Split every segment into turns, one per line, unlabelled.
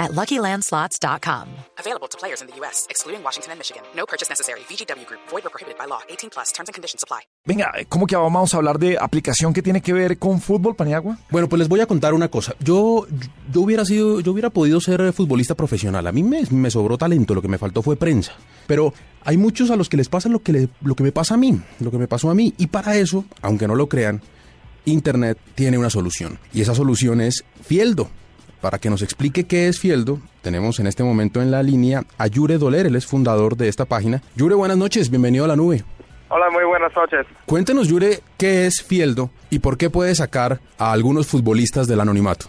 at LuckyLandSlots.com.
Available to players in the U.S., excluding Washington and Michigan. No purchase necessary. VGW Group. Void or prohibited by law. 18 plus. Terms and conditions apply.
Venga, ¿cómo que vamos a hablar de aplicación que tiene que ver con fútbol, Paniagua?
Bueno, pues les voy a contar una cosa. Yo, yo hubiera sido, yo hubiera podido ser futbolista profesional. A mí me, me sobró talento, lo que me faltó fue prensa. Pero hay muchos a los que les pasa lo que, le- lo que me pasa a mí, lo que me pasó a mí. Y para eso, aunque no lo crean, Internet tiene una solución. Y esa solución es Fieldo. Para que nos explique qué es Fieldo, tenemos en este momento en la línea a Yure Doler, él es fundador de esta página. Yure, buenas noches, bienvenido a la nube.
Hola, muy buenas noches.
Cuéntenos, Yure, qué es Fieldo y por qué puede sacar a algunos futbolistas del anonimato.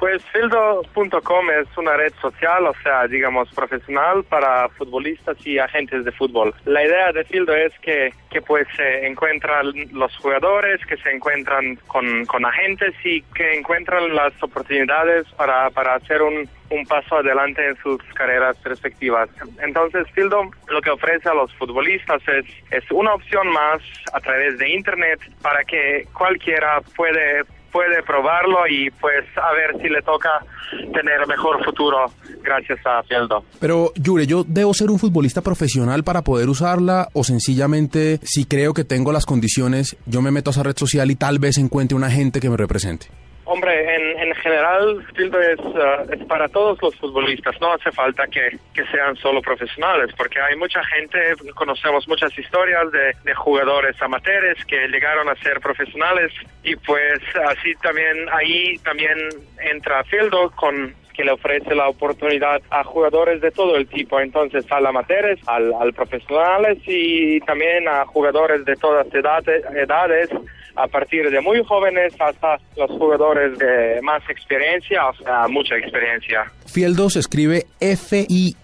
Pues Fildo.com es una red social, o sea, digamos, profesional para futbolistas y agentes de fútbol. La idea de Fildo es que, que pues se encuentran los jugadores, que se encuentran con, con agentes y que encuentran las oportunidades para, para hacer un, un paso adelante en sus carreras respectivas. Entonces, Fildo lo que ofrece a los futbolistas es, es una opción más a través de Internet para que cualquiera puede puede probarlo y pues a ver si le toca tener mejor futuro gracias a Fieldo.
Pero, Yure, ¿yo debo ser un futbolista profesional para poder usarla o sencillamente, si creo que tengo las condiciones, yo me meto a esa red social y tal vez encuentre un agente que me represente?
Hombre, en, en general, Fieldo es, uh, es para todos los futbolistas. No hace falta que, que sean solo profesionales, porque hay mucha gente, conocemos muchas historias de, de jugadores amateurs que llegaron a ser profesionales y pues así también ahí también entra Fieldo con que le ofrece la oportunidad a jugadores de todo el tipo, entonces al amateurs, al, al profesionales y también a jugadores de todas edades, edades a partir de muy jóvenes hasta los jugadores de más experiencia, o sea, mucha experiencia.
Fieldo se escribe F-I-E-L-D-O-O.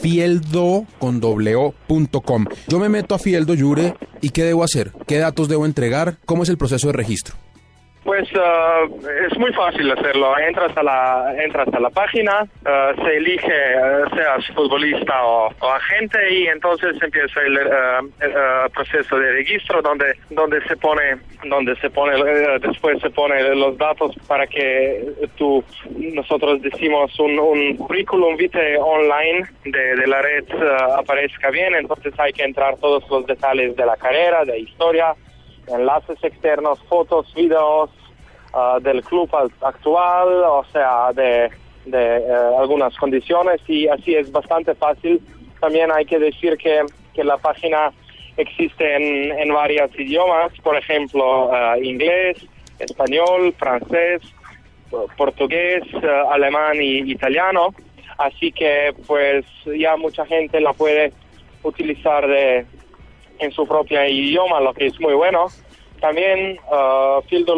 Fieldo con doble O punto com. Yo me meto a Fieldo, Yure, ¿y qué debo hacer? ¿Qué datos debo entregar? ¿Cómo es el proceso de registro?
Pues uh, es muy fácil hacerlo. Entras a la, entras a la página, uh, se elige, uh, seas futbolista o, agente, y entonces empieza el, el proceso de registro donde, donde se pone, donde se pone, después se pone los datos para que tú, nosotros decimos un, un currículum vitae online de, de la red aparezca bien. Entonces hay que entrar todos los detalles de la carrera, de historia, enlaces externos, fotos, videos uh, del club actual, o sea, de, de uh, algunas condiciones y así es bastante fácil. También hay que decir que, que la página existe en, en varios idiomas, por ejemplo, uh, inglés, español, francés, portugués, alemán y italiano. Así que pues ya mucha gente la puede utilizar de, en su propio idioma, lo que es muy bueno. También uh, Fieldo,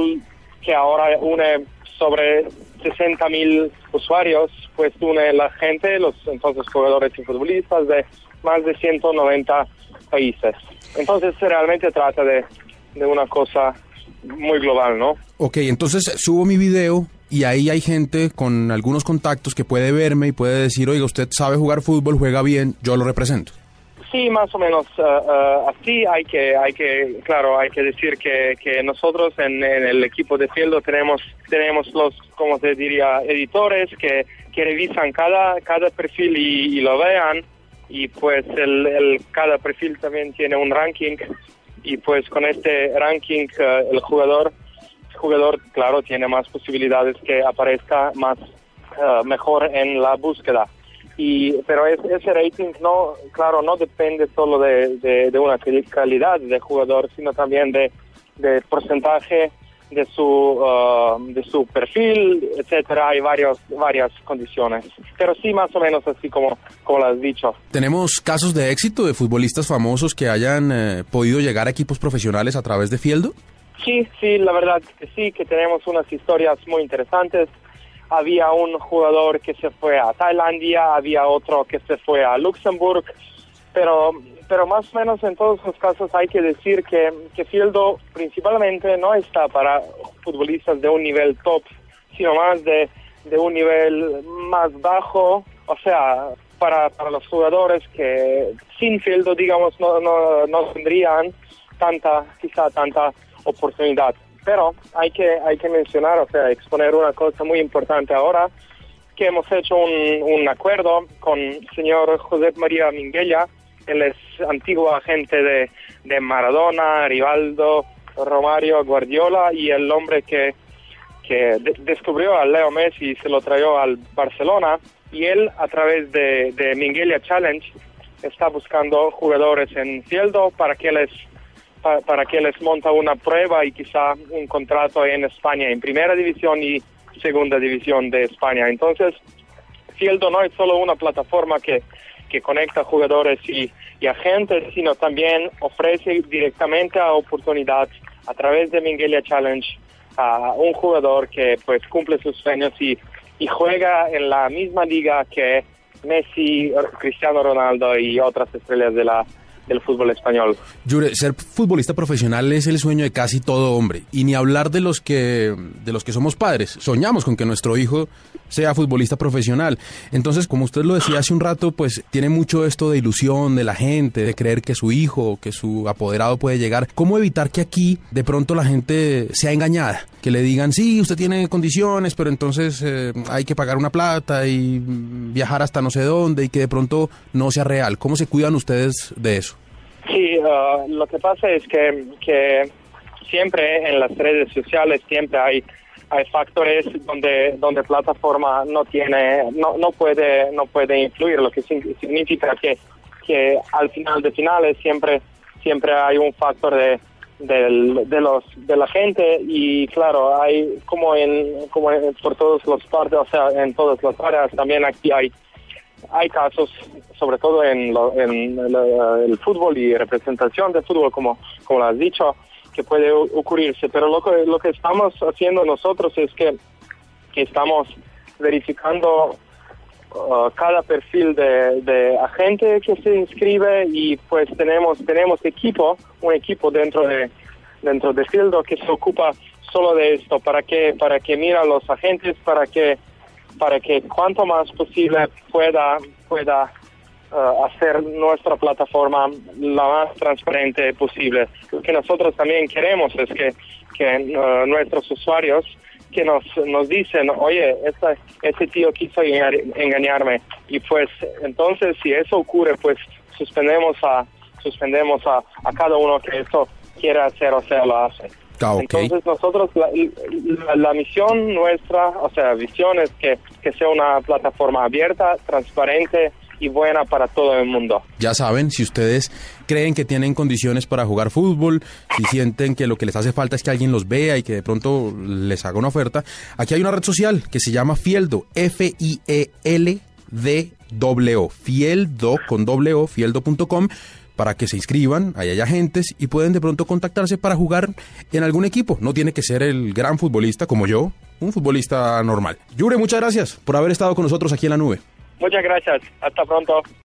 que ahora une sobre 60 mil usuarios, pues une la gente, los entonces jugadores y futbolistas de más de 190 países. Entonces realmente trata de, de una cosa muy global, ¿no?
Ok, entonces subo mi video y ahí hay gente con algunos contactos que puede verme y puede decir, oiga, usted sabe jugar fútbol, juega bien, yo lo represento.
Sí, más o menos uh, así. Hay que, hay que, claro, hay que decir que, que nosotros en, en, el equipo de Fieldo tenemos, tenemos los, como te diría, editores que, que revisan cada, cada perfil y, lo vean. Y pues el, el, cada perfil también tiene un ranking. Y pues con este ranking uh, el jugador, jugador, claro, tiene más posibilidades que aparezca más mejor en la búsqueda y pero es, ese rating no claro no depende solo de, de, de, una calidad de jugador sino también de, de porcentaje de su uh, de su perfil etcétera. Hay varios varias condiciones. Pero sí más o menos así como como lo has dicho.
Tenemos casos de éxito de futbolistas famosos que hayan eh, podido llegar a equipos profesionales a través de Fieldo
sí sí la verdad que sí que tenemos unas historias muy interesantes había un jugador que se fue a Tailandia, había otro que se fue a Luxemburgo, pero pero más o menos en todos los casos hay que decir que, que Fieldo principalmente no está para futbolistas de un nivel top, sino más de, de un nivel más bajo, o sea, para, para los jugadores que sin Fieldo, digamos, no, no, no tendrían tanta, quizá tanta oportunidad. Pero hay que, hay que mencionar, o sea, exponer una cosa muy importante ahora, que hemos hecho un, un acuerdo con el señor José María Minguella, él es antiguo agente de, de Maradona, Rivaldo, Romario, Guardiola y el hombre que, que de- descubrió a Leo Messi y se lo trajo al Barcelona. Y él a través de, de Minguelia Challenge está buscando jugadores en Fieldo para que les pa- para que les monta una prueba y quizá un contrato en España en primera división y segunda división de España. Entonces, Fieldo no es solo una plataforma que, que conecta jugadores y, y agentes, sino también ofrece directamente a oportunidad a través de Minguelia Challenge a un jugador que pues cumple sus sueños y, y juega en la misma liga que Messi, Cristiano Ronaldo y otras estrellas de la, del fútbol español.
Yure, ser futbolista profesional es el sueño de casi todo hombre. Y ni hablar de los que de los que somos padres. Soñamos con que nuestro hijo sea futbolista profesional. Entonces, como usted lo decía hace un rato, pues tiene mucho esto de ilusión de la gente, de creer que su hijo, que su apoderado puede llegar. ¿Cómo evitar que aquí de pronto la gente sea engañada? Que le digan, sí, usted tiene condiciones, pero entonces eh, hay que pagar una plata y viajar hasta no sé dónde y que de pronto no sea real. ¿Cómo se cuidan ustedes de eso?
Sí, uh, lo que pasa es que, que siempre en las redes sociales siempre hay hay factores donde donde plataforma no tiene no no puede no puede influir lo que significa que que al final de finales siempre siempre hay un factor de del- de los de la gente y claro hay como en como en- por todos los partes o sea en todas las áreas también aquí hay hay casos, sobre todo en, lo- en el, el fútbol y representación de fútbol, como, como lo has dicho, que puede ocurrirse. Pero lo que, lo que estamos haciendo nosotros es que, que estamos verificando uh, cada perfil de, de agente que se inscribe y pues tenemos tenemos equipo, un equipo dentro de dentro de Fildo que se ocupa solo de esto, para que para que mira a los agentes, para que para que cuanto más posible pueda pueda uh, hacer nuestra plataforma la más transparente posible. Lo que nosotros también queremos es que, que uh, nuestros usuarios que nos, nos dicen, oye, esta, este tío quiso engañar- engañarme. Y pues entonces si eso ocurre, pues suspendemos a, suspendemos a, a cada uno que eso quiera hacer o sea lo hace.
Ah.
Entonces nosotros, la, la- la misión nuestra, o sea, visión es que, que sea una plataforma abierta, transparente y buena para todo el mundo.
Ya saben, si ustedes creen que tienen condiciones para jugar fútbol, si sienten que lo que les hace falta es que alguien los vea y que de pronto les haga una oferta, aquí hay una red social que se llama Fieldo, F-I-E-L-D-O, Fieldo con doble O, fieldo.com para que se inscriban, ahí hay agentes y pueden de pronto contactarse para jugar en algún equipo. No tiene que ser el gran futbolista como yo, un futbolista normal. Yure, muchas gracias por haber estado con nosotros aquí en la nube.
Muchas gracias. Hasta pronto.